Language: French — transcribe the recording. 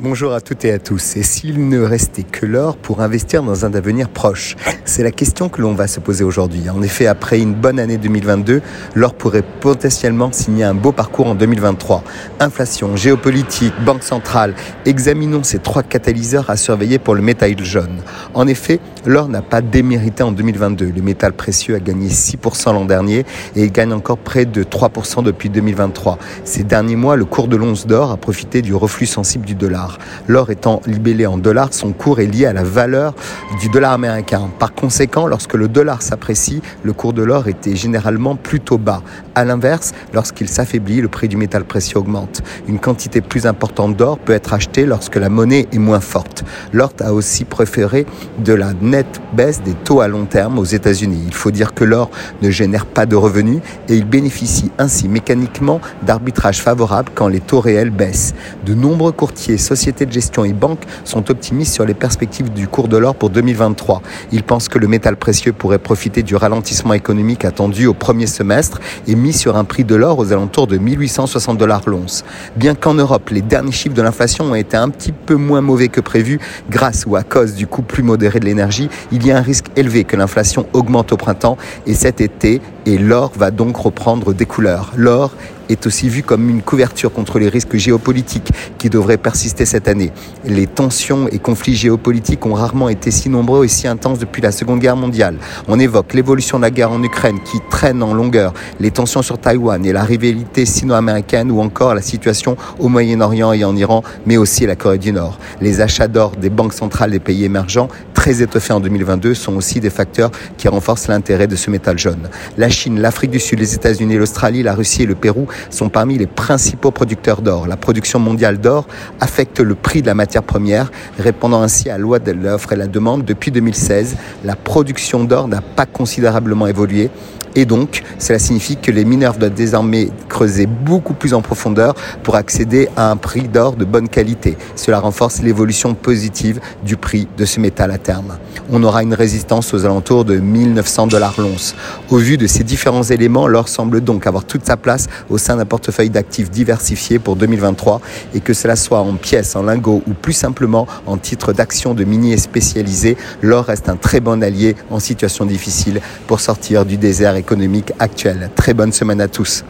Bonjour à toutes et à tous. Et s'il ne restait que l'or pour investir dans un avenir proche? C'est la question que l'on va se poser aujourd'hui. En effet, après une bonne année 2022, l'or pourrait potentiellement signer un beau parcours en 2023. Inflation, géopolitique, banque centrale, examinons ces trois catalyseurs à surveiller pour le métal jaune. En effet, l'or n'a pas démérité en 2022. Le métal précieux a gagné 6% l'an dernier et gagne encore près de 3% depuis 2023. Ces derniers mois, le cours de l'once d'or a profité du reflux sensible du dollar. L'or étant libellé en dollars, son cours est lié à la valeur du dollar américain. Par conséquent, lorsque le dollar s'apprécie, le cours de l'or était généralement plutôt bas. À l'inverse, lorsqu'il s'affaiblit, le prix du métal précieux augmente. Une quantité plus importante d'or peut être achetée lorsque la monnaie est moins forte. L'or a aussi préféré de la nette baisse des taux à long terme aux États-Unis. Il faut dire que l'or ne génère pas de revenus et il bénéficie ainsi mécaniquement d'arbitrage favorable quand les taux réels baissent. De nombreux courtiers sociétés de gestion et banques sont optimistes sur les perspectives du cours de l'or pour 2023. Ils pensent que le métal précieux pourrait profiter du ralentissement économique attendu au premier semestre et mis sur un prix de l'or aux alentours de 1860 dollars l'once. Bien qu'en Europe, les derniers chiffres de l'inflation ont été un petit peu moins mauvais que prévu grâce ou à cause du coût plus modéré de l'énergie, il y a un risque élevé que l'inflation augmente au printemps et cet été et l'or va donc reprendre des couleurs. L'or est aussi vu comme une couverture contre les risques géopolitiques qui devraient persister cette année. Les tensions et conflits géopolitiques ont rarement été si nombreux et si intenses depuis la Seconde Guerre mondiale. On évoque l'évolution de la guerre en Ukraine qui traîne en longueur, les tensions sur Taïwan et la rivalité sino-américaine ou encore la situation au Moyen-Orient et en Iran, mais aussi la Corée du Nord. Les achats d'or des banques centrales des pays émergents, très étoffés en 2022, sont aussi des facteurs qui renforcent l'intérêt de ce métal jaune. Chine, l'Afrique du Sud, les États-Unis, l'Australie, la Russie et le Pérou sont parmi les principaux producteurs d'or. La production mondiale d'or affecte le prix de la matière première, répondant ainsi à la loi de l'offre et la demande. Depuis 2016, la production d'or n'a pas considérablement évolué et donc, cela signifie que les mineurs doivent désormais creuser beaucoup plus en profondeur pour accéder à un prix d'or de bonne qualité. Cela renforce l'évolution positive du prix de ce métal à terme. On aura une résistance aux alentours de 1900 dollars l'once. Au vu de ces différents éléments, l'or semble donc avoir toute sa place au sein d'un portefeuille d'actifs diversifié pour 2023 et que cela soit en pièces, en lingots ou plus simplement en titre d'action de miniers spécialisés, l'or reste un très bon allié en situation difficile pour sortir du désert économique actuel. Très bonne semaine à tous.